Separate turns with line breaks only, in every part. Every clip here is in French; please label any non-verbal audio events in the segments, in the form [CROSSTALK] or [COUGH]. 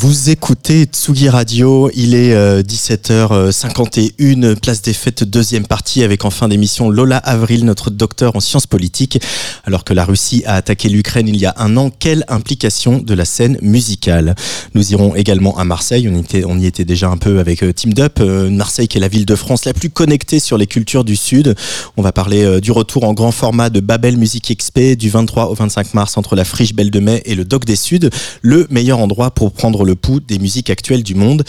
Vous écoutez Tsugi Radio, il est 17h51, euh, place des fêtes, deuxième partie avec en fin d'émission Lola Avril, notre docteur en sciences politiques. Alors que la Russie a attaqué l'Ukraine il y a un an, quelle implication de la scène musicale? Nous irons également à Marseille, on, y était déjà un peu avec euh, Team Dup, euh, Marseille qui est la ville de France la plus connectée sur les cultures du Sud. On va parler du retour en grand format de Babel Music XP du 23 au 25 mars entre la Friche Belle de Mai et le Doc des Suds, le meilleur endroit pour prendre le pouls des musiques actuelles du monde.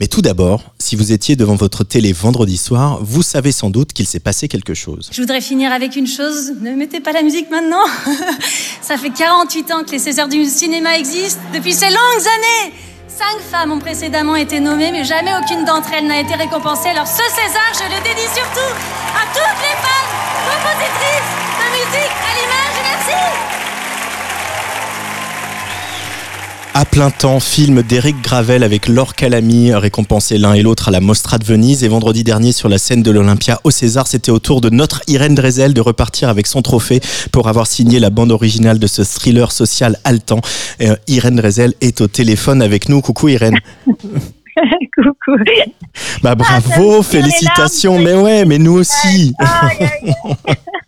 Mais tout d'abord, si vous étiez devant votre télé vendredi soir, vous savez sans doute qu'il s'est passé quelque chose.
Je voudrais finir avec une chose, ne mettez pas la musique maintenant. [LAUGHS] Ça fait 48 ans que les Césars du cinéma existent, depuis ces longues années. Cinq femmes ont précédemment été nommées, mais jamais aucune d'entre elles n'a été récompensée. Alors ce César, je le dédie surtout à toutes les femmes compositrices de musique à l'image. Merci.
À plein temps, film d'Éric Gravel avec Laure Calamy, récompensé l'un et l'autre à la Mostra de Venise. Et vendredi dernier, sur la scène de l'Olympia au César, c'était au tour de notre Irène Drezel de repartir avec son trophée pour avoir signé la bande originale de ce thriller social haletant. Euh, Irène Drezel est au téléphone avec nous. Coucou Irène. [LAUGHS]
Coucou.
Bah bravo, félicitations. Mais ouais, mais nous aussi. [LAUGHS]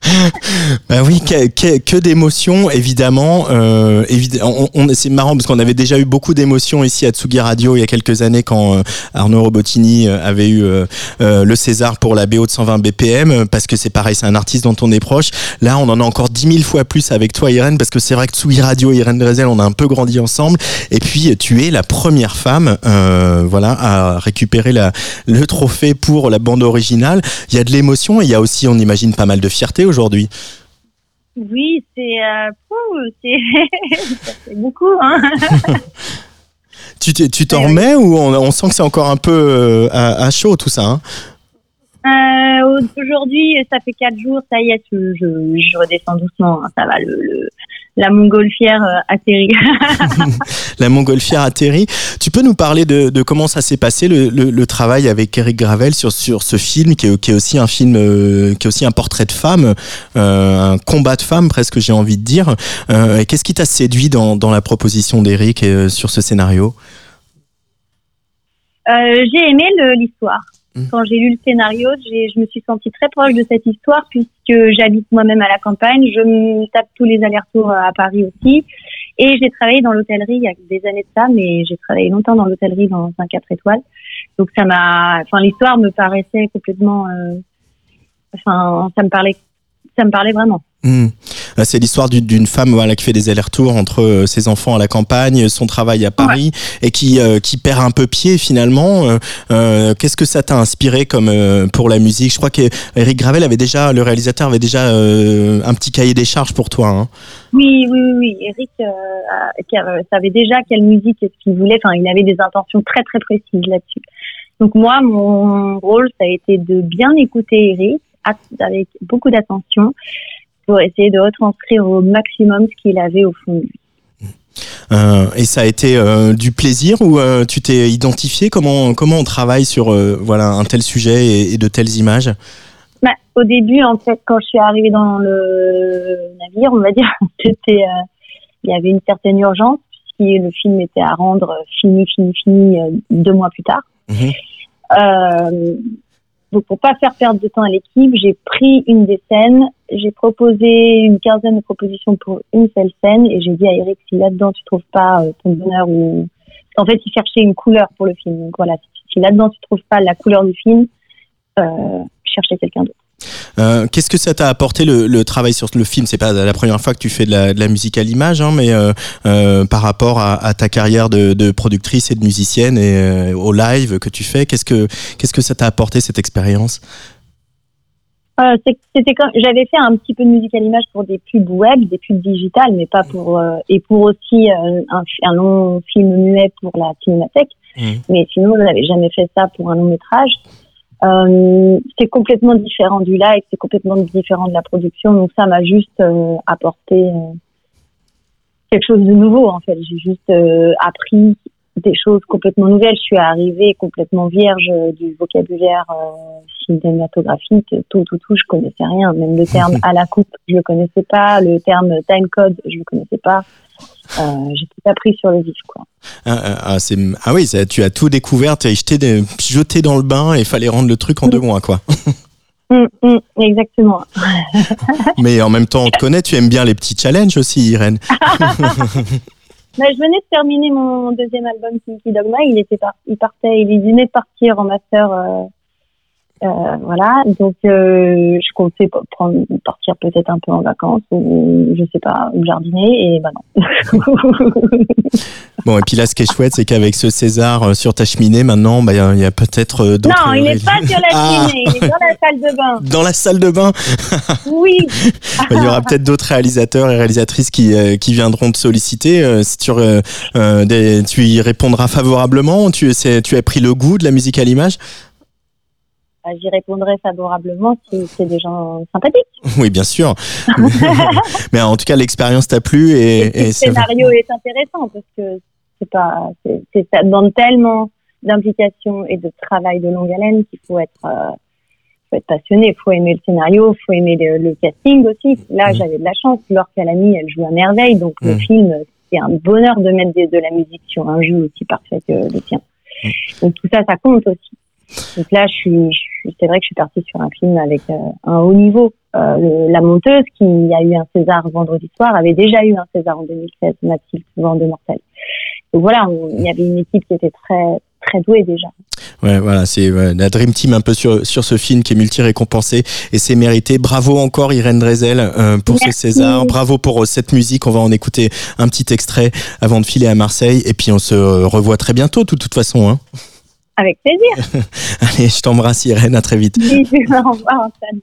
bah oui, que, que, que d'émotions, évidemment. Euh, évidemment on, c'est marrant parce qu'on avait déjà eu beaucoup d'émotions ici à Tsugi Radio il y a quelques années quand euh, Arnaud Robotini euh, avait eu euh, le César pour la BO de 120 BPM parce que c'est pareil, c'est un artiste dont on est proche. Là, on en a encore 10 000 fois plus avec toi, Irène, parce que c'est vrai que Tsugi Radio, Irène Drezel, on a un peu grandi ensemble. Et puis, tu es la première femme, voilà, à récupérer la, le trophée pour la bande originale. Il y a de l'émotion et il y a aussi, on imagine, pas mal de fierté aujourd'hui.
Oui, c'est euh, [LAUGHS] beaucoup. Hein [LAUGHS]
tu t'en remets ou on, sent que c'est encore un peu euh, à, chaud tout ça hein?
Euh, Aujourd'hui, ça fait quatre jours, ça y est, je, je, redescends doucement. Hein, ça va, le, la montgolfière euh, atterrit. [LAUGHS] [LAUGHS]
la montgolfière atterrit. Tu peux nous parler de, de comment ça s'est passé le, le, le, travail avec Eric Gravel sur sur ce film qui est, qui est aussi un film euh, qui est aussi un portrait de femme, euh, un combat de femme presque j'ai envie de dire. Euh, Qu'est-ce qui t'a séduit dans, dans la proposition d'Eric sur ce scénario?
J'ai aimé l'histoire. Mmh. Quand j'ai lu le scénario, je me suis sentie très proche de cette histoire puisque j'habite moi-même à la campagne. Je me tape tous les allers-retours à Paris aussi. Et j'ai travaillé dans l'hôtellerie il y a des années de ça, mais j'ai travaillé longtemps dans l'hôtellerie dans un 4 étoiles. Donc ça m'a, enfin l'histoire me paraissait complètement, euh, enfin ça me parlait, ça me parlait vraiment.
Mmh. C'est l'histoire d'une femme voilà, qui fait des allers-retours entre euh, ses enfants à la campagne, son travail à Paris, et qui, euh, qui perd un peu pied finalement. Euh, Qu'est-ce que ça t'a inspiré comme pour la musique? Je crois qu'Eric Gravel avait déjà, le réalisateur avait déjà un petit cahier des charges pour toi. Hein.
Oui, oui, oui. Eric savait déjà quelle musique est-ce qu'il voulait. Enfin, il avait des intentions très, très précises là-dessus. Donc moi, mon rôle, ça a été de bien écouter Eric avec beaucoup d'attention pour essayer de retranscrire au maximum ce qu'il avait au fond de lui.
Euh, et ça a été euh, du plaisir ou euh, tu t'es identifié? Comment comment on travaille sur voilà un tel sujet et, et de telles images?
Bah, Au début, en fait, quand je suis arrivée dans le navire, on va dire, [LAUGHS] c'était il y avait une certaine urgence puisque le film était à rendre fini, fini, fini deux mois plus tard. Mmh. Donc pour pas faire perdre de temps à l'équipe, j'ai pris une des scènes, j'ai proposé une quinzaine de propositions pour une seule scène et j'ai dit à Eric si là-dedans tu trouves pas euh, ton bonheur ou en fait il cherchait une couleur pour le film. Donc voilà, si là-dedans tu trouves pas la couleur du film, euh, cherchais quelqu'un d'autre.
Euh, qu'est-ce que ça t'a apporté le, travail sur le film? C'est pas la première fois que tu fais de la, musique à l'image, hein, mais euh, par rapport à, ta carrière de, productrice et de musicienne et au live que tu fais, qu'est-ce que qu'est-ce que ça t'a apporté cette expérience?
C'était quand j'avais fait un petit peu de musique à l'image pour des pubs web, des pubs digitales, mais pas pour et pour aussi un, long film muet pour la cinémathèque. Mmh. Mais sinon, je n'avais jamais fait ça pour un long métrage. Euh, c'est complètement différent du live, c'est complètement différent de la production, donc ça m'a juste euh, apporté euh, quelque chose de nouveau en fait. J'ai juste euh, appris des choses complètement nouvelles. Je suis arrivée complètement vierge du vocabulaire euh, cinématographique. Tout, tout, tout, je connaissais rien. Même le terme [LAUGHS] à la coupe, je le connaissais pas. Le terme time code, je le connaissais pas. Euh, j'ai tout appris sur le vif, quoi.
Ah, ah, ah, ah oui, ça- tu as tout découvert, tu as jeté, des- jeté dans le bain et il fallait rendre le truc en deux mois, quoi.
Hum, [LAUGHS] hum, exactement.
Mais en même temps, on te connaît, tu aimes bien les petits challenges aussi, Irène. [LAUGHS]
Bah, je venais de terminer mon deuxième album Kinky Dogma. Il était par- il partait, il venait de partir en master. Euh, voilà, donc euh, je comptais prendre, partir peut-être un peu en vacances ou je sais pas, ou jardiner et bah non. [LAUGHS]
Bon, et puis là, ce qui est chouette, c'est qu'avec ce César euh, sur ta cheminée, maintenant, bah, il y a- il y a peut-être euh, d'autres.
non, il n'est pas sur la
Ah.
cheminée, il est dans la salle de bain.
Dans la salle de bain, [LAUGHS]
Oui.
bah, il y aura peut-être d'autres réalisateurs et réalisatrices qui, euh, qui viendront te solliciter. si tu, euh, des- tu y répondras favorablement tu, tu as pris le goût de la musique à l'image?
J'y répondrai favorablement si c'est des gens sympathiques. [LAUGHS]
Oui, bien sûr. [LAUGHS] Mais en tout cas, l'expérience t'a plu et,
Et,
et
le
va-
scénario est intéressant parce que c'est pas, c'est, ça demande tellement d'implication et de travail de longue haleine qu'il faut être, euh, faut être passionné, faut aimer le scénario, faut aimer le, le casting aussi. Là,
Mm.
j'avais de la chance. Laure Calamy, elle joue à merveille, donc le
Mm.
film, c'est un bonheur de mettre de, la musique sur un jeu aussi parfait que le tien.
Mm.
Donc tout ça, ça compte aussi. Donc là, je suis, je suis- c'est vrai que je suis partie sur un film avec euh, un haut niveau. Euh, le- la monteuse, qui a eu un César vendredi soir, avait déjà eu un César en 2016, Mathilde Vent de Mortel. Donc voilà, il y avait une équipe qui était très très douée déjà.
Ouais, voilà, c'est ouais, la Dream Team un peu sur, sur ce film qui est multi-récompensé et c'est mérité. Bravo encore Irène Drezel euh, pour ce. César. Bravo pour cette musique. On va en écouter un petit extrait avant de filer à Marseille et puis on se revoit très bientôt de toute façon. Hein.
Avec plaisir. [LAUGHS]
Allez, je t'embrasse Irène, à très vite.
Bisous, au revoir Antoine.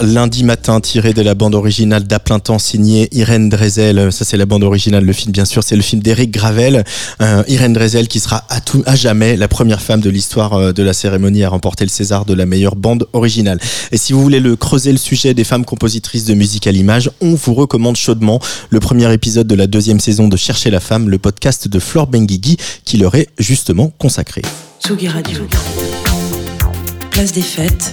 Lundi matin, tiré de la bande originale d'À plein temps, signée Irène Drezel. Ça, c'est la bande originale. Le film, bien sûr, c'est le film d'Éric Gravel. Euh, Irène Drezel, qui sera à, tout, à jamais la première femme de l'histoire euh, de la cérémonie à remporter le César de la meilleure bande originale. Et si vous voulez le creuser le sujet des femmes compositrices de musique à l'image, on vous recommande chaudement le premier épisode de la deuxième saison de Chercher la femme, le podcast de Flore Benguigui, qui leur est justement consacré.
Tsugi Radio. Place des fêtes.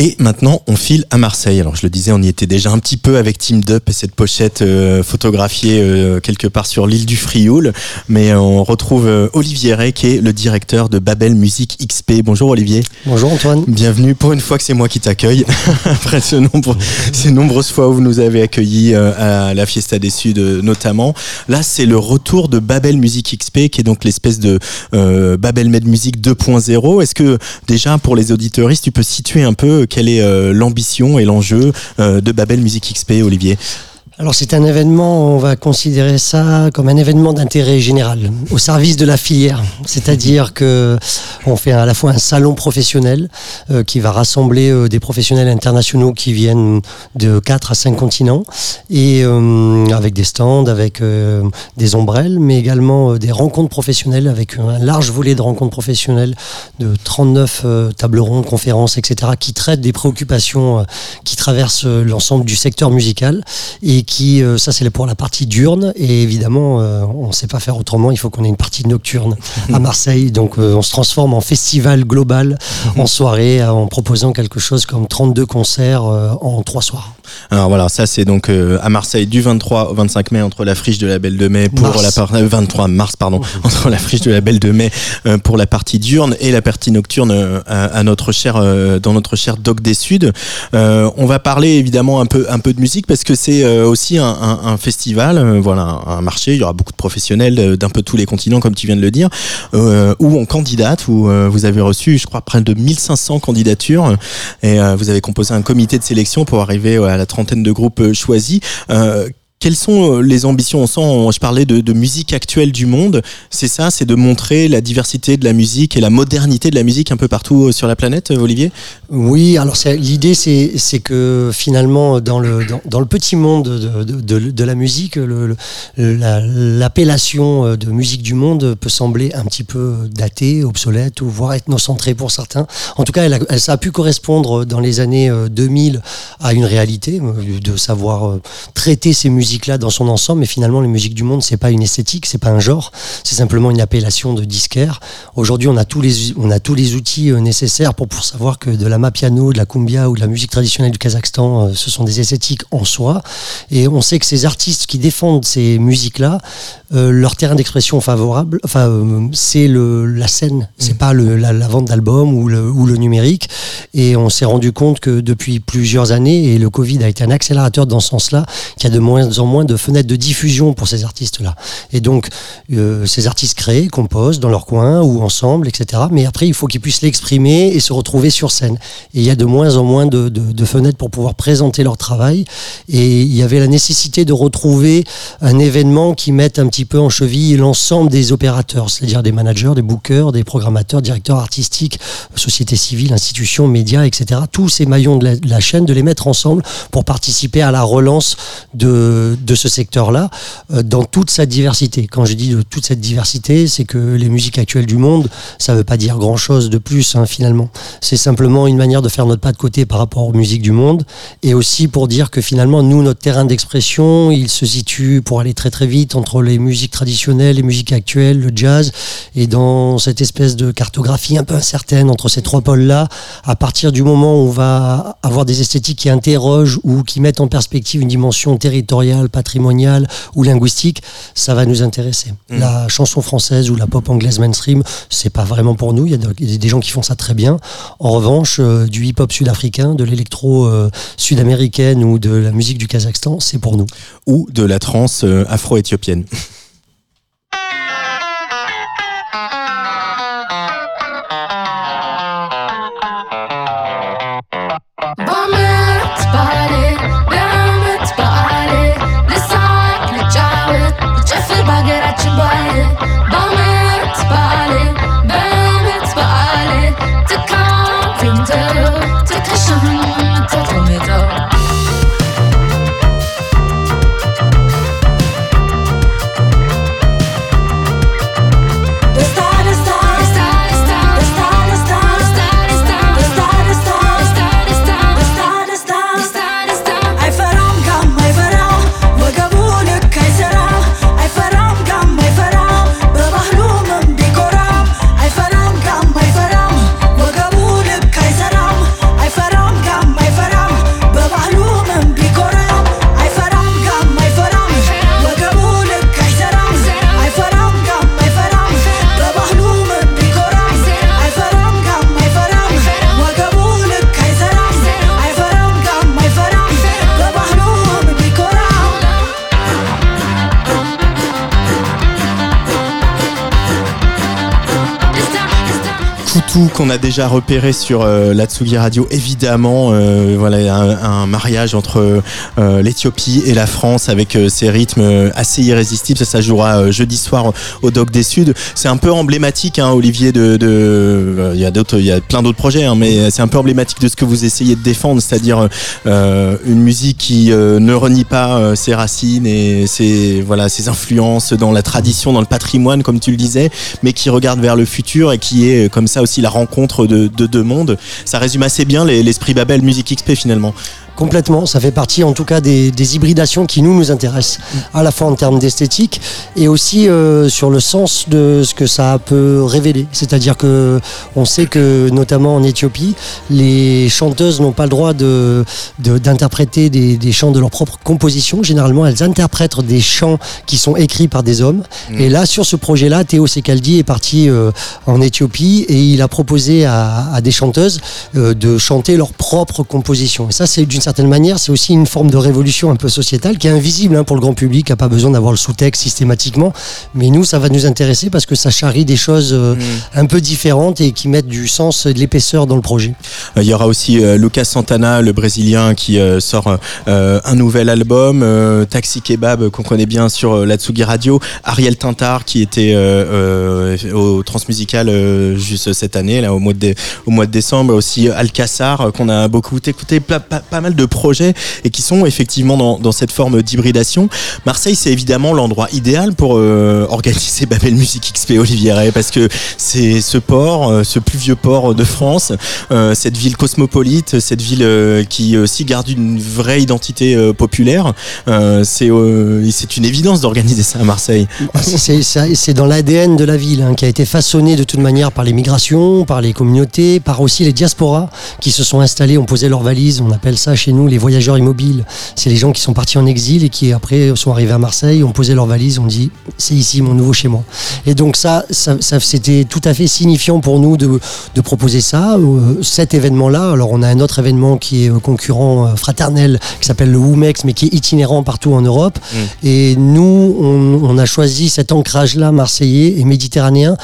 Et maintenant, on file à Marseille. Alors, je le disais, on y était déjà un petit peu avec Team Dup et cette pochette euh, photographiée euh, quelque part sur l'île du Frioul. Mais euh, on retrouve euh, Olivier Rey, qui est le directeur de Babel Musique XP. Bonjour Olivier.
Bonjour Antoine.
Bienvenue. Pour une fois que c'est moi qui t'accueille, [LAUGHS] après ce nombre, ces nombreuses fois où vous nous avez accueillis à la Fiesta des Suds notamment. Là, c'est le retour de Babel Musique XP, qui est donc l'espèce de Babel Med Music 2.0. Est-ce que déjà pour les auditeuristes, tu peux situer un peu quelle est euh, l'ambition et l'enjeu euh, de Babel Music XP, Olivier?
Alors c'est un événement, on va considérer ça comme un événement d'intérêt général, au service de la filière. C'est-à-dire que on fait à la fois un salon professionnel euh, qui va rassembler euh, des professionnels internationaux qui viennent de 4 à 5 continents et euh, avec des stands, avec des ombrelles, mais également des rencontres professionnelles avec un large volet de rencontres professionnelles de 39 euh, tables rondes, conférences, etc., qui traitent des préoccupations qui traversent l'ensemble du secteur musical et qui, euh, ça c'est pour la partie diurne, et évidemment, euh, on ne sait pas faire autrement, il faut qu'on ait une partie nocturne à [LAUGHS] Marseille, donc euh, on se transforme en festival global, en soirée, euh, en proposant quelque chose comme 32 concerts en trois soirs.
Alors voilà, ça c'est donc euh, à Marseille du 23 au 25 mai entre la friche de la Belle de Mai pour
Mars.
la part euh, 23 mars pardon entre la friche de la Belle de Mai euh, pour la partie diurne et la partie nocturne euh, à, à notre cher euh, dans notre cher Doc des Suds. Euh, on va parler évidemment un peu un peu de musique parce que c'est euh, aussi un, un- un festival, euh, voilà un marché. Il y aura beaucoup de professionnels d'un peu tous les continents comme tu viens de le dire euh, où on candidate où euh, vous avez reçu je crois près de 1500 candidatures et euh, vous avez composé un comité de sélection pour arriver à la trentaine de groupes euh, choisis. Quelles sont euh, les ambitions? On sent, je parlais de, musique actuelle du monde. C'est ça, c'est de montrer la diversité de la musique et la modernité de la musique un peu partout euh, sur la planète, euh, Olivier?
Oui, alors l'idée c'est que finalement dans le petit monde de, la musique, l'appellation de musique du monde peut sembler un petit peu datée, obsolète ou voire ethnocentrée pour certains. En tout cas, ça a pu correspondre dans les années euh, 2000 à une réalité de savoir traiter ces musiques-là dans son ensemble. Mais finalement, les musiques du monde, c'est pas une esthétique, c'est pas un genre, c'est simplement une appellation de disquaire. Aujourd'hui, on a tous les on a tous les outils euh, nécessaires pour pour savoir que de la mapiano, de la cumbia ou de la musique traditionnelle du Kazakhstan, euh, ce sont des esthétiques en soi. Et on sait que ces artistes qui défendent ces musiques-là, euh, leur terrain d'expression favorable, enfin, euh, c'est le la scène, c'est pas le, la, la vente d'albums ou le, ou le numérique. Et on s'est rendu compte que depuis plusieurs années, et le Covid a été un accélérateur dans ce sens-là, qu'il y a de moins moins de fenêtres de diffusion pour ces artistes-là. Et donc, euh, ces artistes créent, composent dans leur coin ou ensemble, etc. Mais après, il faut qu'ils puissent l'exprimer et se retrouver sur scène. Et il y a de moins en moins de, fenêtres pour pouvoir présenter leur travail. Et il y avait la nécessité de retrouver un événement qui mette un petit peu en cheville l'ensemble des opérateurs, c'est-à-dire des managers, des bookers, des programmateurs, directeurs artistiques, sociétés civiles, institutions, médias, etc. Tous ces maillons de la chaîne, de les mettre ensemble pour participer à la relance de, de ce secteur-là euh, dans toute sa diversité. Quand je dis de toute cette diversité, c'est que les musiques actuelles du monde, ça ne veut pas dire grand-chose de plus hein, finalement. C'est simplement une manière de faire notre pas de côté par rapport aux musiques du monde et aussi pour dire que finalement, nous, notre terrain d'expression, il se situe pour aller très très vite entre les musiques traditionnelles, les musiques actuelles, le jazz et dans cette espèce de cartographie un peu incertaine entre ces trois pôles-là, à partir du moment où on va avoir des esthétiques qui interrogent ou qui mettent en perspective une dimension territoriale, patrimoniale ou linguistique, ça va nous intéresser. La chanson française ou la pop anglaise mainstream, c'est pas vraiment pour nous. Il y a de- il y a des gens qui font ça très bien. En revanche, euh, du hip-hop sud-africain, de l'électro euh, sud-américaine ou de la musique du Kazakhstan, c'est pour nous.
ou de la trance euh, afro-éthiopienne [LAUGHS] atout qu'on a déjà repéré sur euh, la Tsugi Radio, évidemment, euh, voilà un, un mariage entre euh, l'Éthiopie et la France avec euh, ces rythmes assez irrésistibles. Ça, ça jouera euh, jeudi soir au Doc des Suds. C'est un peu emblématique, hein, Olivier. De, euh, il y a d'autres, il y a plein d'autres projets, hein, mais c'est un peu emblématique de ce que vous essayez de défendre, c'est-à-dire euh, une musique qui euh, ne renie pas euh, ses racines et ses voilà ses influences dans la tradition, dans le patrimoine, comme tu le disais, mais qui regarde vers le futur et qui est euh, comme ça aussi la rencontre de de deux mondes. Ça résume assez bien les- l'esprit Babel Music XP finalement.
Complètement, ça fait partie en tout cas des, des hybridations qui nous nous intéressent, à la fois en termes d'esthétique et aussi euh, sur le sens de ce que ça peut révéler. C'est-à-dire que on sait que notamment en Éthiopie, les chanteuses n'ont pas le droit de de- d'interpréter des, des chants de leur propre composition. Généralement, elles interprètent des chants qui sont écrits par des hommes. Et là, sur ce projet-là, Théo Sekaldi est parti euh, en Éthiopie et il a proposé à, à des chanteuses euh, de chanter leur propre composition. Et ça, c'est d'une certaine manière, c'est aussi une forme de révolution un peu sociétale qui est invisible hein, pour le grand public, qui n'a pas besoin d'avoir le sous-texte systématiquement. Mais nous, ça va nous intéresser parce que ça charrie des choses euh, un peu différentes et qui mettent du sens et de l'épaisseur dans le projet.
Euh, Il y aura aussi euh, Lucas Santana, le Brésilien, qui euh, sort euh, un nouvel album. euh, Taxi Kebab, qu'on connaît bien sur euh, la Tsugi Radio. Ariel Tintar, qui était euh, euh, au Transmusical euh, juste cette année, là, au mois de, au mois de décembre. Aussi Alcassar, qu'on a beaucoup écouté, pas, pas- pas mal de projets et qui sont effectivement dans, cette forme d'hybridation. Marseille, c'est évidemment l'endroit idéal pour euh, organiser [LAUGHS] Babel Music XP Olivier parce que c'est ce port, euh, ce plus vieux port de France, euh, cette ville cosmopolite, cette ville qui aussi garde une vraie identité populaire. C'est une évidence d'organiser ça à Marseille.
C'est ça- c'est dans l'ADN de la ville hein, qui a été façonné de toute manière par les migrations, par les communautés, par aussi les diasporas qui se sont installés, ont posé leurs valises. On appelle ça chez nous les voyageurs immobiles. C'est les gens qui sont partis en exil et qui après sont arrivés à Marseille, ont posé leurs valises, ont dit c'est ici mon nouveau chez moi. Et donc ça, ça, ça- c'était tout à fait signifiant pour nous de, de proposer ça, euh, cet événement-là. Alors on a un autre événement qui est euh, concurrent euh, fraternel qui s'appelle le WUMEX, mais qui est itinérant partout en Europe. Et nous, on, on a choisi cet ancrage-là marseillais et méditerranéen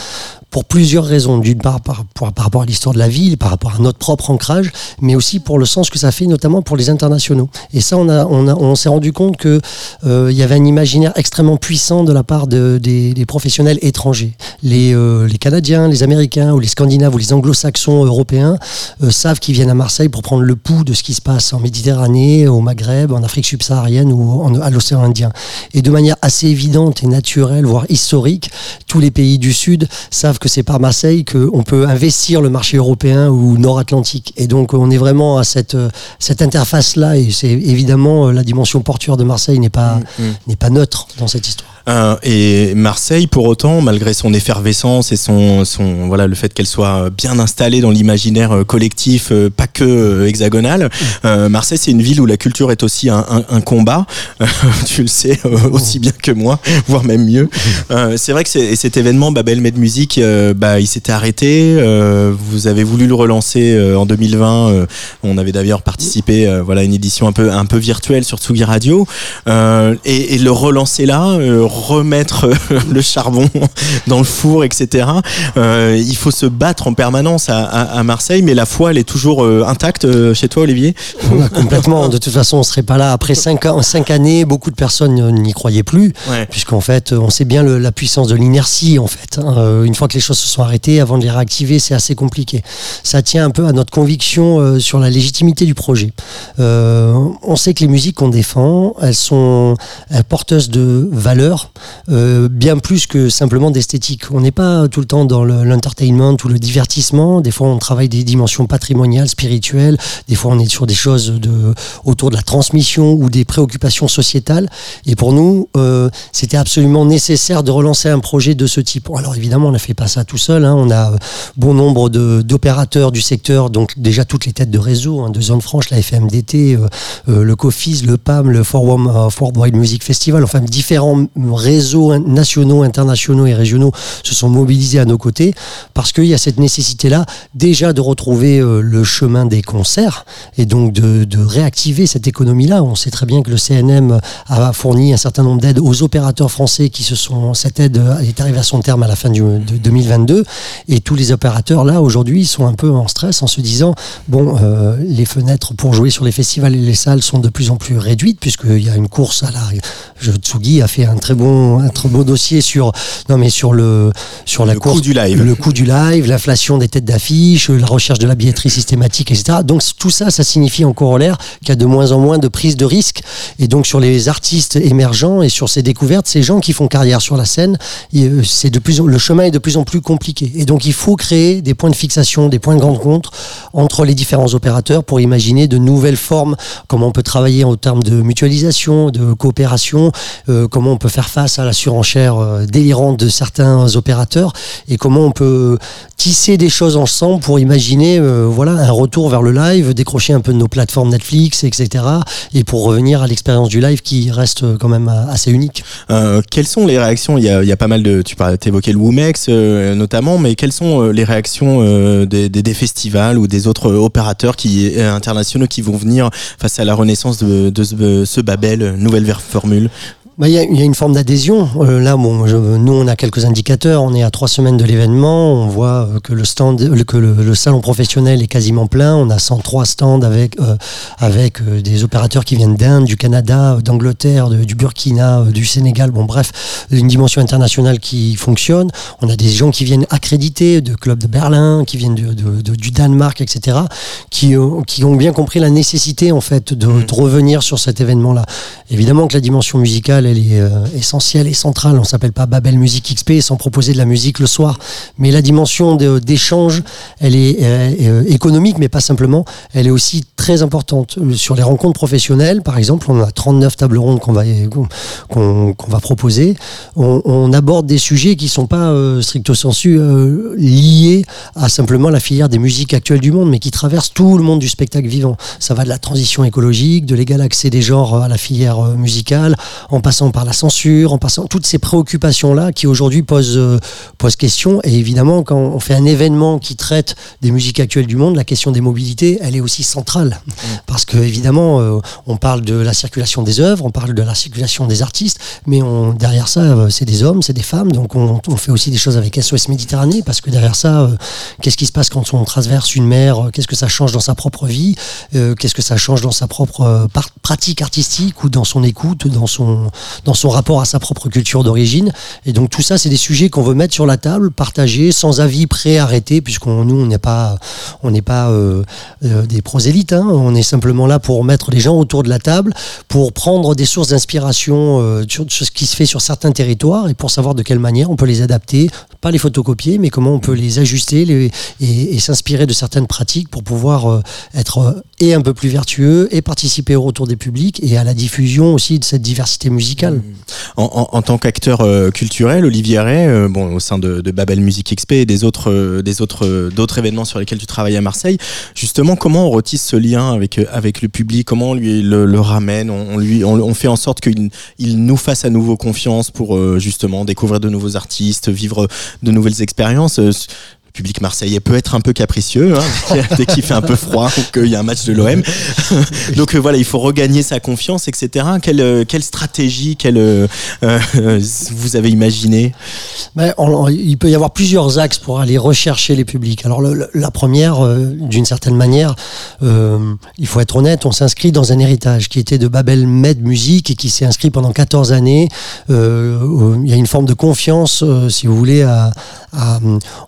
pour plusieurs raisons. D'une part, par, par- par rapport à l'histoire de la ville, par rapport à notre propre ancrage, mais aussi pour le sens que ça fait, notamment pour les internationaux. Et ça, on, a, on, a- on s'est rendu compte que euh, y avait un imaginaire extrêmement puissant de la part de- des, des professionnels étrangers. Les, euh, les Canadiens, les Américains ou les Scandinaves ou les Anglo-Saxons européens euh, savent qu'ils viennent à Marseille pour prendre le pouls de ce qui se passe en Méditerranée, au Maghreb, en Afrique subsaharienne ou en- à l'océan Indien. Et de manière assez évidente et naturelle, voire historique, tous les pays du Sud savent que c'est par Marseille qu'on peut investir le marché européen ou nord-atlantique. Et donc on est vraiment à cette, cette interface-là et c'est évidemment euh, la dimension portuaire de Marseille n'est pas, n'est pas neutre dans cette histoire.
Euh, et Marseille, pour autant, malgré son effervescence et son, son voilà le fait qu'elle soit bien installée dans l'imaginaire euh, collectif, euh, pas que hexagonal, euh, Marseille c'est une ville où la culture est aussi un, un- un combat. [LAUGHS] Tu le sais euh, aussi bien que moi, [LAUGHS] voire même mieux. Euh, c'est vrai que cet événement Babel Med Music, bah, il s'était arrêté. vous avez voulu le relancer en 2020. euh, on avait d'ailleurs participé, voilà, à une édition un peu un peu virtuelle sur Tsugi Radio. Et, et le relancer là, remettre euh, [LAUGHS] le charbon [LAUGHS] dans le four, etc. Euh, il faut se battre en permanence à, à- à Marseille, mais la foi, elle est toujours euh, intacte chez toi, Olivier?
Ouais, complètement. De toute façon, on serait pas là. Après cinq, ans, cinq années, beaucoup de personnes n'y croyaient plus,
Ouais.
puisqu'en fait, on sait bien le- la puissance de l'inertie. En fait, hein. Une fois que les choses se sont arrêtées, avant de les réactiver, c'est assez compliqué. Ça tient un peu à notre conviction sur la légitimité du projet. Euh, on sait que les musiques qu'on défend, elles sont porteuses de valeurs, euh, bien plus que simplement d'esthétique. On n'est pas tout le temps dans le- l'entertainment ou le divertissement. Des fois, on travaille des dimensions patrimoniales, spirituelles. Des fois, on est sur des choses autour de la transmission ou des préoccupations sociétales. Et pour nous, euh, c'était absolument nécessaire de relancer un projet de ce type. Alors évidemment, on n'a fait pas ça tout seul. hein. On a bon nombre d'opérateurs du secteur, donc déjà toutes les têtes de réseau, hein, de Zone Franche, la FMDT, euh, le COFIS, le PAM, le Forum, Worldwide Music Festival, enfin différents réseaux nationaux, internationaux et régionaux se sont mobilisés à nos côtés parce qu'il y a cette nécessité-là déjà de retrouver euh, le chemin des concerts et donc de, réactiver cette économie-là. On sait très bien que le CNM a fourni un certain nombre d'aides aux opérateurs français qui se sont. Cette aide est arrivée à son terme à la fin de 2022 et tous les opérateurs là aujourd'hui sont un peu en stress en se disant bon, euh, les fenêtres pour jouer sur les festivals et les salles sont de plus en plus réduites puisqu'il y a une course à la. Tsugi a fait un très bon, un très beau dossier sur non mais sur le sur la
Le
course
coût du live.
le coût du live, l'inflation des têtes d'affiche, la recherche de la billetterie systématique, etc. Donc tout ça, ça signifie en corollaire qu'il y a de moins en moins de prise de risque. Et donc sur les artistes émergents et sur ces découvertes, ces gens qui font carrière sur la scène, c'est de plus le chemin est de plus en plus compliqué. Et donc il faut créer des points de fixation, des points de rencontre entre les différents opérateurs pour imaginer de nouvelles formes, comment on peut travailler en termes de mutualisation, de coopération, euh, comment on peut faire face à la surenchère euh, délirante de certains opérateurs et comment on peut tisser des choses ensemble pour imaginer euh, voilà un retour vers le live, décrocher un peu de nos plateformes Netflix, etc. et pour revenir à l'expérience du live qui reste euh, quand même assez unique.
Quelles sont les réactions? Il y, a, pas mal de. Tu évoqué le Womex euh, notamment, mais quelles sont les réactions des, festivals ou des autres opérateurs internationaux qui vont venir face à la renaissance de, ce, Babel, nouvelle ver-
Bah, Il y, a- il y a une forme d'adhésion. Euh, là, bon, je- nous, on a quelques indicateurs. On est à trois semaines de l'événement. On voit euh, que le stand, euh, que le, le salon professionnel est quasiment plein. On a 103 stands avec euh, avec des opérateurs qui viennent d'Inde, du Canada, d'Angleterre, du Burkina, du Sénégal. Bon, bref, une dimension internationale qui fonctionne. On a des gens qui viennent accrédités de clubs de Berlin, qui viennent de, de- de- du Danemark, etc., qui, ont- qui ont bien compris la nécessité en fait de, de revenir sur cet événement-là. Évidemment que la dimension musicale, elle est euh, essentielle et centrale. On s'appelle pas Babel Music XP sans proposer de la musique le soir. Mais la dimension d'échange, elle est euh, euh, économique, mais pas simplement. Elle est aussi très importante. Sur les rencontres professionnelles, par exemple, on a 39 tables rondes qu'on va, qu'on va proposer. On, aborde des sujets qui sont pas stricto sensu liés à simplement la filière des musiques actuelles du monde, mais qui traversent tout le monde du spectacle vivant. Ça va de la transition écologique, de l'égal accès des genres à la filière musicale, en passant par la censure, en passant toutes ces préoccupations-là qui aujourd'hui posent, euh, posent question. Et évidemment, quand on fait un événement qui traite des musiques actuelles du monde, la question des mobilités, elle est aussi centrale. Parce que évidemment, euh, on parle de la circulation des œuvres, on parle de la circulation des artistes, mais on, derrière ça, euh, c'est des hommes, c'est des femmes. Donc on, on fait aussi des choses avec SOS Méditerranée, parce que derrière ça, qu'est-ce qui se passe quand on traverse une mer Qu'est-ce que ça change dans sa propre vie Qu'est-ce que ça change dans sa propre pratique artistique ou dans son écoute, dans son, dans son rapport à sa propre culture d'origine Et donc tout ça, c'est des sujets qu'on veut mettre sur la table, partager, sans avis pré-arrêté, puisqu'on nous, on n'est pas, on n'est pas euh, euh, des prosélytes. hein. On est simplement là pour mettre les gens autour de la table, pour prendre des sources d'inspiration euh, sur, ce qui se fait sur certains territoires et pour savoir de quelle manière on peut les adapter, pas les photocopier, mais comment on peut les ajuster et, s'inspirer de certaines pratiques pour pouvoir être et un peu plus vertueux et participer au retour des publics et à la diffusion aussi de cette diversité musicale.
En, en- en tant qu'acteur euh, culturel, Olivier Ray, euh, bon, au sein de, de Babel Music XP et des autres, euh, des autres, d'autres événements sur lesquels tu travailles à Marseille, justement, comment on retisse ce lien avec avec le public? Comment on lui le, le ramène? On, lui, on, on fait en sorte qu'il il nous fasse à nouveau confiance pour justement découvrir de nouveaux artistes, vivre de nouvelles expériences. Public marseillais peut être un peu capricieux hein, [LAUGHS] dès qu'il fait un peu froid ou qu'il y a un match de l'OM. [LAUGHS] Donc euh, voilà, il faut regagner sa confiance, etc. Quelle, euh, quelle stratégie, quelle euh, vous avez imaginé?
Ben, on- il peut y avoir plusieurs axes pour aller rechercher les publics. Alors la première, d'une certaine manière, il faut être honnête, on s'inscrit dans un héritage qui était de Babel Med Musique et qui s'est inscrit pendant 14 années. Il y a une forme de confiance, si vous voulez,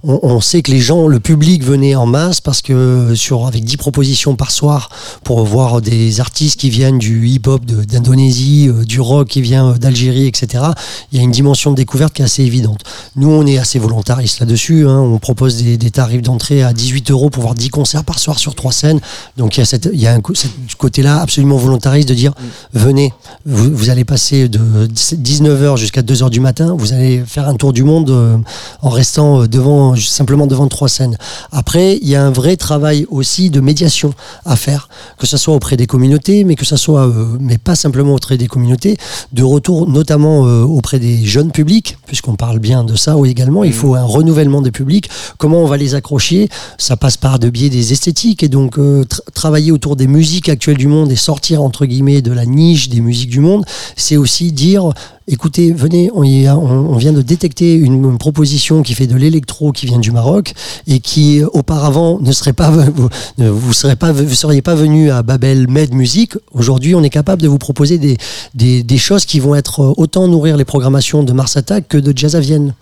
on sait que les gens, le public venait en masse parce que sur avec 10 propositions par soir pour voir des artistes qui viennent du hip-hop d'Indonésie, euh, du rock qui vient euh, d'Algérie, etc. Il y a une dimension de découverte qui est assez évidente. Nous, on est assez volontariste là-dessus. hein. On propose des, tarifs d'entrée à 18 euros pour voir 10 concerts par soir sur trois scènes. Donc il y a, cette, il y a un, ce côté-là absolument volontariste de dire venez, vous, vous allez passer de 19h jusqu'à 2h du matin, vous allez faire un tour du monde euh, en restant euh, devant, simplement devant trois scènes. Après, il y a un vrai travail aussi de médiation à faire, que ce soit auprès des communautés, mais que ce soit, euh, mais pas simplement auprès des communautés, de retour notamment euh, auprès des jeunes publics, puisqu'on parle bien de ça également. Il faut un renouvellement des publics. Comment on va les accrocher? Ça passe par de biais des esthétiques et donc euh, tra- travailler autour des musiques actuelles du monde et sortir entre guillemets de la niche des musiques du monde, c'est aussi dire écoutez, venez, on, y a- on- on vient de détecter une, une proposition qui fait de l'électro qui vient du Maroc et qui euh, auparavant ne serait pas, vous, ne- vous serez pas, vous seriez pas venu à Babel Med Music. Aujourd'hui, on est capable de vous proposer des, des, des choses qui vont être euh, autant nourrir les programmations de Mars Attack que de Jazz à Vienne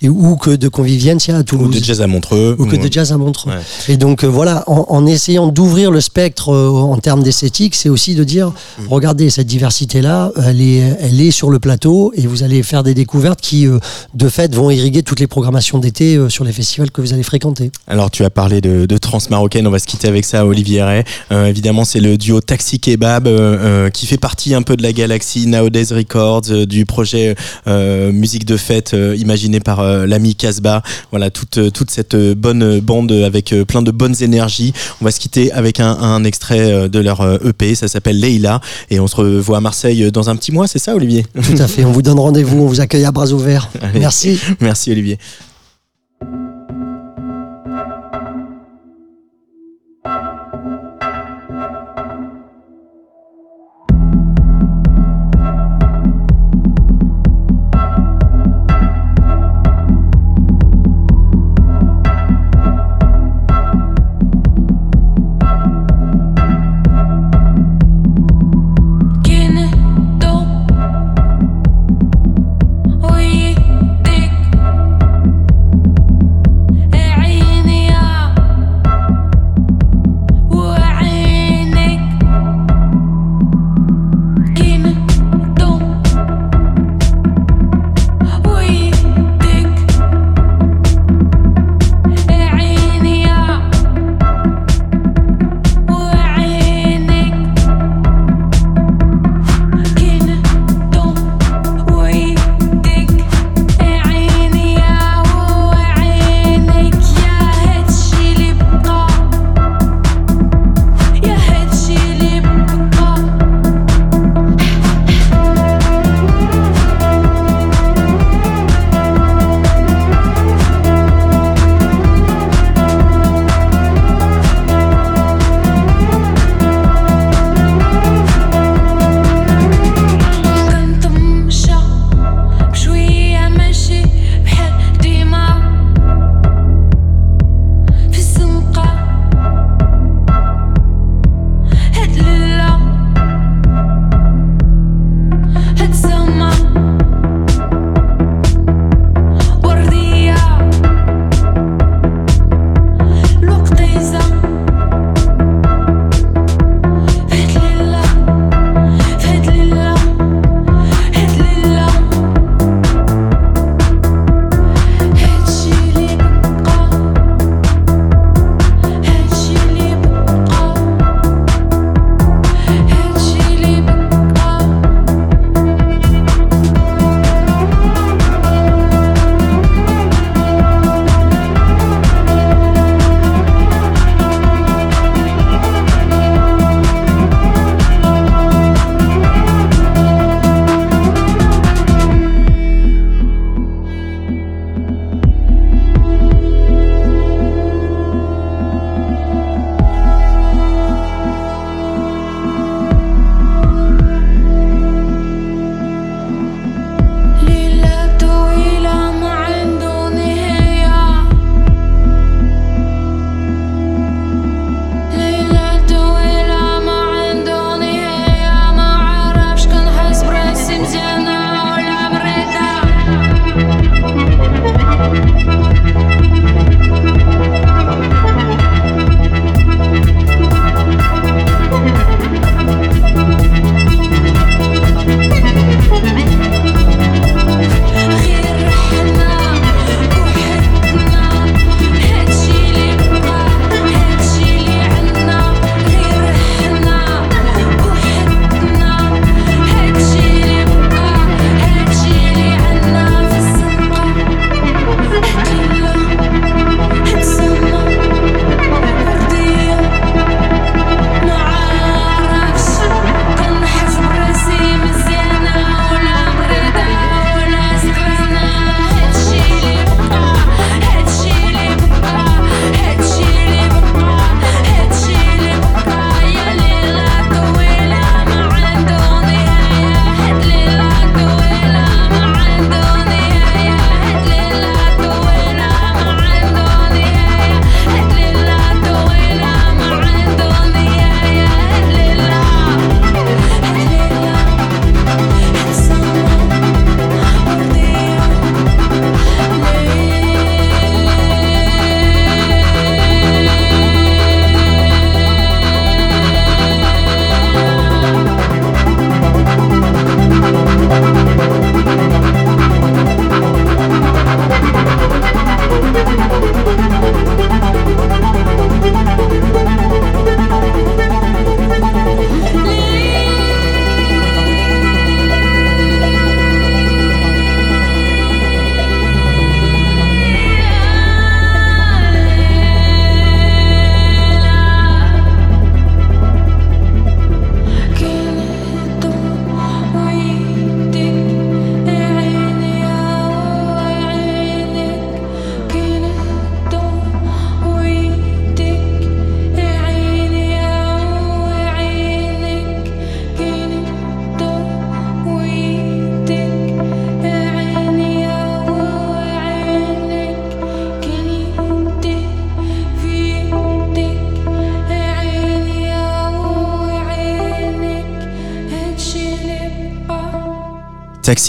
et, ou que de Convivientia à
Ou
Toulouse
de jazz à Montreux.
ou que
ou-
de jazz à Montreux.
Ouais.
Et donc euh, voilà, en, en essayant d'ouvrir le spectre en termes d'esthétique, c'est aussi de dire,
Mm.
regardez, cette diversité-là, elle est, elle est sur le plateau et vous allez faire des découvertes qui, euh, de fait, vont irriguer toutes les programmations d'été euh, sur les festivals que vous allez fréquenter.
Alors tu as parlé de, de trans marocaine, on va se quitter avec ça, Olivier Ray. Euh, évidemment, c'est le duo Taxi Kebab euh, qui fait partie un peu de la galaxie Nowadays Records, euh, du projet musique de fête imaginé par l'ami Casbah. Voilà, toute, toute cette bonne bande avec plein de bonnes énergies. On va se quitter avec un, un extrait de leur EP, ça s'appelle Leila, et on se revoit à Marseille dans un petit mois, c'est ça Olivier?
Tout à fait, on vous donne rendez-vous, on vous accueille à bras ouverts.
Allez.
Merci.
Merci Olivier.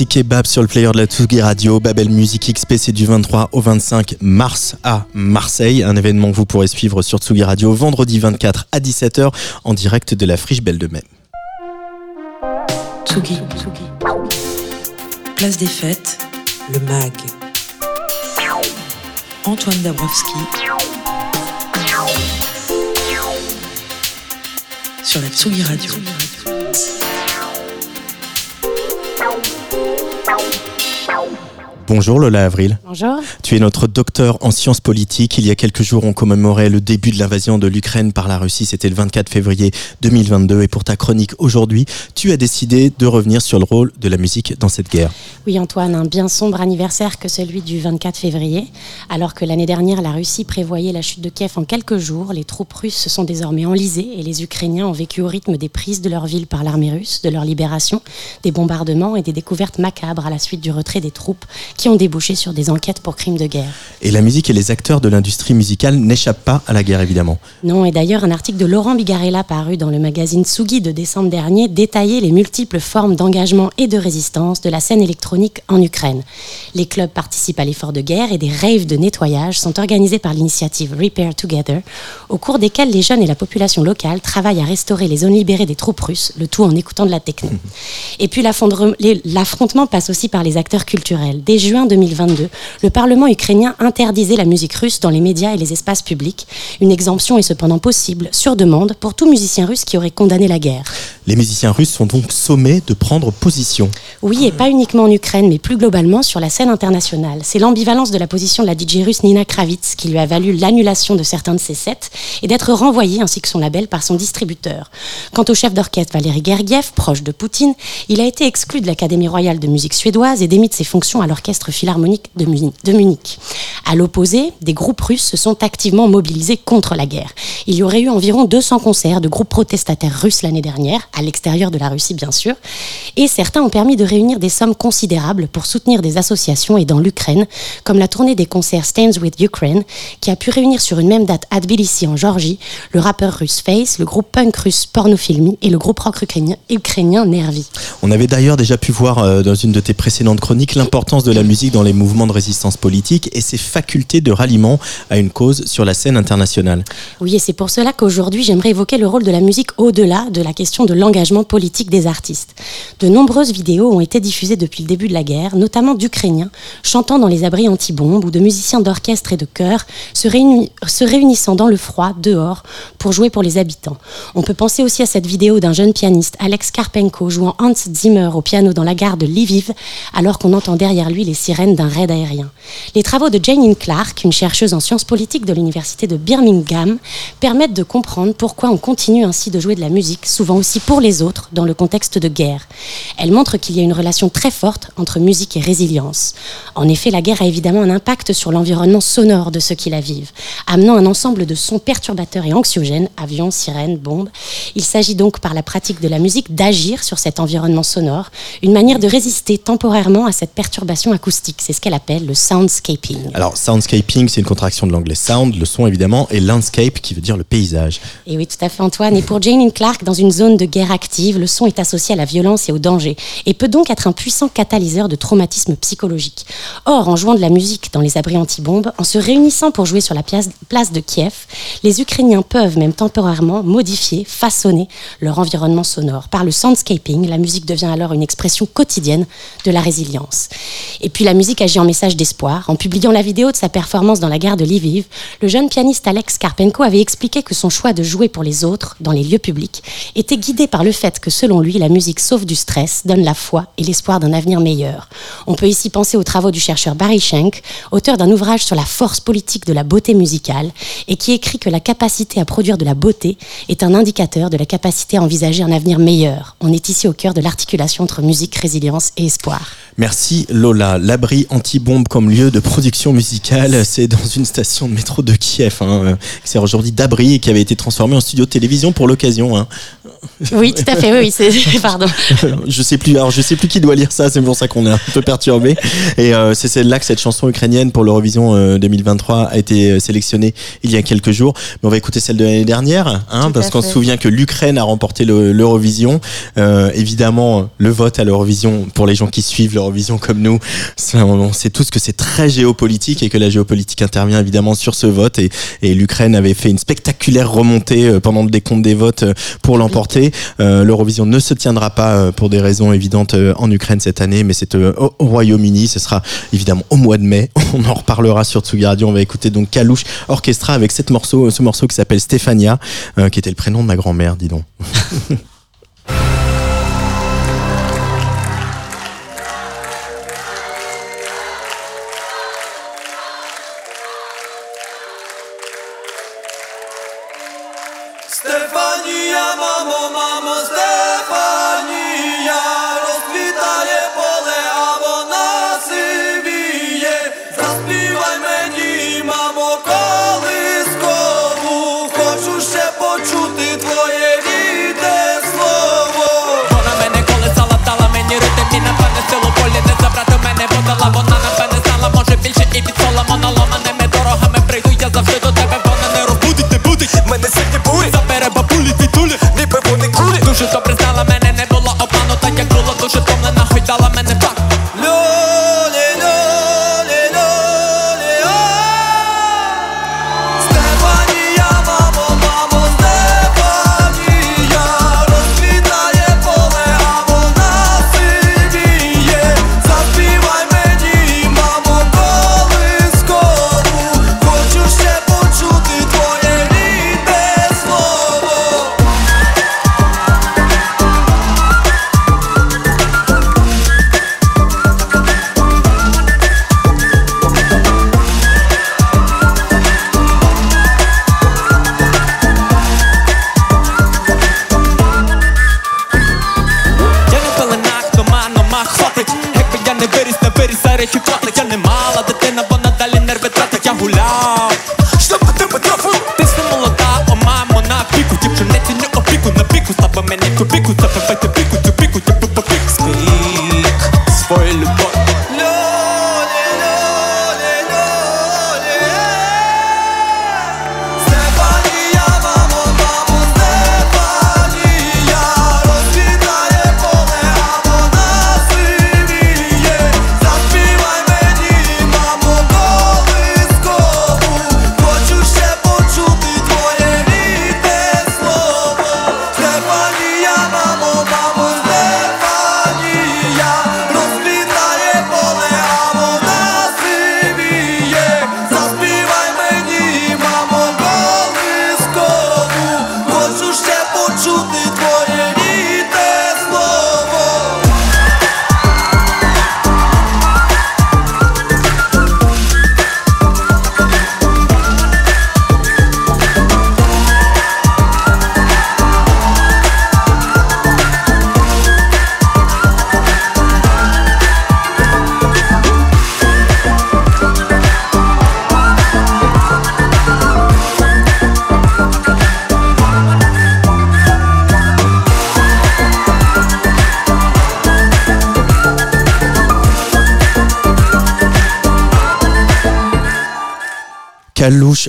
Taxi Kebab sur le player de la Tsugi Radio. Babel Music XP, c'est du 23 au 25 mars à Marseille. Un événement que vous pourrez suivre sur Tsugi Radio vendredi 24 à 17h en direct de la Friche Belle de Mai.
Tsugi. Place des fêtes, le MAG. Antoine Dabrowski. Sur la Tsugi Radio.
Bonjour Lola Avril.
Bonjour.
Tu es notre docteur en sciences politiques. Il y a quelques jours, on commémorait le début de l'invasion de l'Ukraine par la Russie. C'était le 24 février 2022. Et pour ta chronique aujourd'hui, tu as décidé de revenir sur le rôle de la musique dans cette guerre.
Oui, Antoine, un bien sombre anniversaire que celui du 24 février. Alors que l'année dernière, la Russie prévoyait la chute de Kiev en quelques jours, les troupes russes se sont désormais enlisées et les Ukrainiens ont vécu au rythme des prises de leur ville par l'armée russe, de leur libération, des bombardements et des découvertes macabres à la suite du retrait des troupes qui ont débouché sur des enquêtes pour crimes de guerre.
Et la musique et les acteurs de l'industrie musicale n'échappent pas à la guerre, évidemment.
Non, et d'ailleurs, un article de Laurent Bigarella paru dans le magazine Sugi de décembre dernier détaillait les multiples formes d'engagement et de résistance de la scène électronique en Ukraine. Les clubs participent à l'effort de guerre et des raves de nettoyage sont organisés par l'initiative Repair Together, au cours desquels les jeunes et la population locale travaillent à restaurer les zones libérées des troupes russes, le tout en écoutant de la techno. Et puis l'affrontement passe aussi par les acteurs culturels. Dès juin 2022, le Parlement ukrainien interdisait la musique russe dans les médias et les espaces publics. Une exemption est cependant possible, sur demande, pour tout musicien russe qui aurait condamné la guerre.
Les musiciens russes sont donc sommés de prendre position.
Oui, et pas uniquement en Ukraine, mais plus globalement sur la scène internationale. C'est l'ambivalence de la position de la DJ russe Nina Kravitz qui lui a valu l'annulation de certains de ses sets et d'être renvoyée ainsi que son label par son distributeur. Quant au chef d'orchestre Valéry Gergiev, proche de Poutine, il a été exclu de l'Académie royale de musique suédoise et démis de ses fonctions à l'orchestre philharmonique de Muni- de Munich. À l'opposé, des groupes russes se sont activement mobilisés contre la guerre. Il y aurait eu environ 200 concerts de groupes protestataires russes l'année dernière, à l'extérieur de la Russie bien sûr, et certains ont permis de réunir des sommes considérables pour soutenir des associations et dans l'Ukraine, comme la tournée des concerts Stands with Ukraine, qui a pu réunir sur une même date à Tbilissi en Géorgie le rappeur russe Face, le groupe punk russe Pornofilmy et le groupe rock ukrainien, ukrainien Nervi.
On avait d'ailleurs déjà pu voir euh, dans une de tes précédentes chroniques l'importance de la musique dans les mouvements de résistance politique et ses facultés de ralliement à une cause sur la scène internationale.
Oui, et c'est pour cela qu'aujourd'hui, j'aimerais évoquer le rôle de la musique au-delà de la question de l'engagement politique des artistes. De nombreuses vidéos ont été diffusées depuis le début de la guerre, notamment d'Ukrainiens chantant dans les abris anti-bombes ou de musiciens d'orchestre et de chœur se, réuni- se réunissant dans le froid, dehors, pour jouer pour les habitants. On peut penser aussi à cette vidéo d'un jeune pianiste, Alex Karpenko, jouant Hans Zimmer au piano dans la gare de Lviv, alors qu'on entend derrière lui les sirènes d'un raid aérien. Les travaux de Janine Clark, une chercheuse en sciences politiques de l'université de Birmingham, permettent de comprendre pourquoi on continue ainsi de jouer de la musique, souvent aussi pour les autres, dans le contexte de guerre. Elle montre qu'il y a une relation très forte entre musique et résilience. En effet, la guerre a évidemment un impact sur l'environnement sonore de ceux qui la vivent, amenant un ensemble de sons perturbateurs et anxiogènes, avions, sirènes, bombes. Il s'agit donc par la pratique de la musique d'agir sur cet environnement sonore, une manière de résister temporairement à cette perturbation acoustique. C'est ce qu'elle appelle le soundscaping.
Alors, soundscaping, c'est une contraction de l'anglais sound, le son évidemment, et landscape qui veut dire le paysage.
Et oui, tout à fait, Antoine. Et pour Janine Clark, dans une zone de guerre active, le son est associé à la violence et au danger et peut donc être un puissant catalyseur de traumatisme psychologique. Or, en jouant de la musique dans les abris anti-bombes, en se réunissant pour jouer sur la place, de Kiev, les Ukrainiens peuvent même temporairement modifier, façonner leur environnement sonore. Par le soundscaping, la musique devient alors une expression quotidienne de la résilience. Et puis la musique agit en message d'espoir. En publiant la vidéo de sa performance dans la gare de Lviv, le jeune pianiste Alex Karpenko avait expliqué que son choix de jouer pour les autres dans les lieux publics était guidé par le fait que selon lui, la musique sauve du stress, donne la foi et l'espoir d'un avenir meilleur. On peut ici penser aux travaux du chercheur Barry Schenk, auteur d'un ouvrage sur la force politique de la beauté musicale et qui écrit que la capacité à produire de la beauté est un indicateur de la capacité à envisager un avenir meilleur. On est ici au cœur de l'articulation entre musique, résilience et espoir.
Merci Lola. L'abri anti-bombe comme lieu de production musicale. C'est dans une station de métro de Kiev, hein, qui sert aujourd'hui d'abri et qui avait été transformé en studio de télévision pour l'occasion. Hein.
Oui, tout à fait. Oui, oui c'est [LAUGHS] pardon. [LAUGHS]
je sais plus. Alors, je sais plus qui doit lire ça. C'est pour ça qu'on est un peu perturbé. Et euh, c'est celle-là que cette chanson ukrainienne pour l'Eurovision 2023 a été sélectionnée il y a quelques jours. Mais on va écouter celle de l'année dernière, hein, parce qu'on se souvient que l'Ukraine a remporté l'Eurovision. Euh, évidemment, le vote à l'Eurovision, pour les gens qui suivent l'Eurovision comme nous, on sait tous que c'est très géopolitique et que la géopolitique intervient évidemment sur ce vote. Et, l'Ukraine avait fait une spectaculaire remontée euh, pendant le décompte des votes pour l'emporter. Euh, L'Eurovision ne se tiendra pas euh, pour des raisons évidentes en Ukraine cette année, mais c'est au, Royaume-Uni. Ce sera évidemment au mois de mai. [LAUGHS] On en reparlera sur Tsugi Radio. On va écouter donc Kalouche Orchestra avec ce morceau qui s'appelle Stéphania, qui était le prénom de ma grand-mère, dis donc. [LAUGHS] що
пристала мене, не було обману, та як було дуже томлена, хоч дала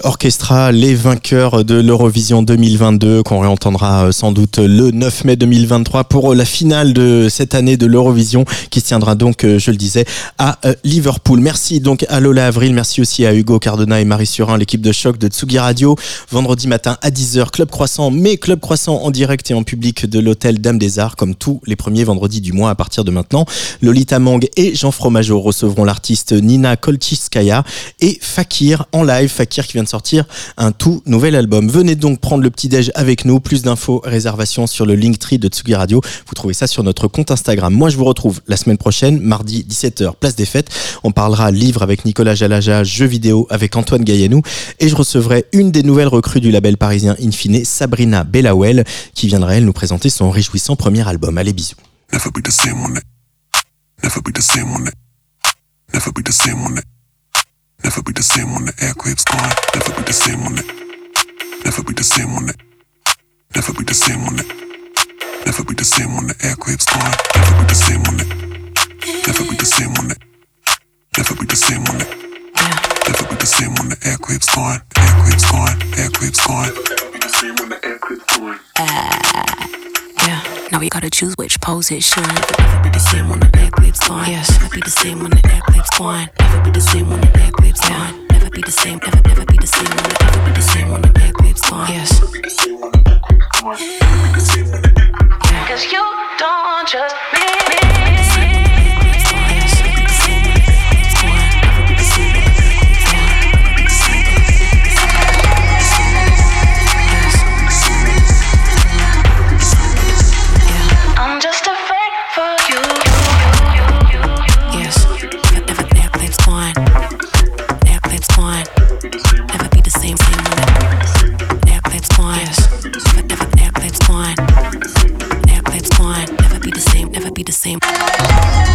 Orchestra, les vainqueurs de l'Eurovision 2022, qu'on réentendra euh, sans doute le 9 mai 2023 pour la finale de cette année de l'Eurovision, qui se tiendra donc, euh, je le disais, à euh, Liverpool. Merci donc à Lola Avril, merci aussi à Hugo Cardona et Marie Surin, l'équipe de choc de Tsugi Radio. Vendredi matin à 10h, Club Croissant, mais Club Croissant en direct et en public de l'hôtel Dame des Arts, comme tous les premiers vendredis du mois à partir de maintenant. Lolita Mang et Jean Fromageau recevront l'artiste Nina Kolchiskaya et Fakir en live qui vient de sortir un tout nouvel album. Venez donc prendre le petit déj avec nous. Plus d'infos, réservations sur le Linktree de Tsugi Radio. Vous trouvez ça sur notre compte Instagram. Moi, je vous retrouve la semaine prochaine, mardi 17h, place des fêtes. On parlera livre avec Nicolas Jalaja, jeux vidéo avec Antoine Gaillanou et je recevrai une des nouvelles recrues du label parisien Infine, Sabrina Bellawell, qui viendra elle nous présenter son réjouissant premier album. Allez, bisous.
When the airwaves gone. Never be the same when the Never be the same when the Never be the same when the Never be the same when the airwaves gone. Never be the same when the Never be the same when the Never be the same when the Never be the same when the airwaves gone. Airwaves gone. Airwaves gone. Never be the same when the airwaves gone.
Yeah, now we gotta choose which pose it should. Never be the same when the back clips gone. Yes, never be the same when the back clips gone. Never be the same when the back clips gone. Never be the same, never, never be the same when the, never be the same when the back clips gone. Yes.
Cause you don't trust me.
The same.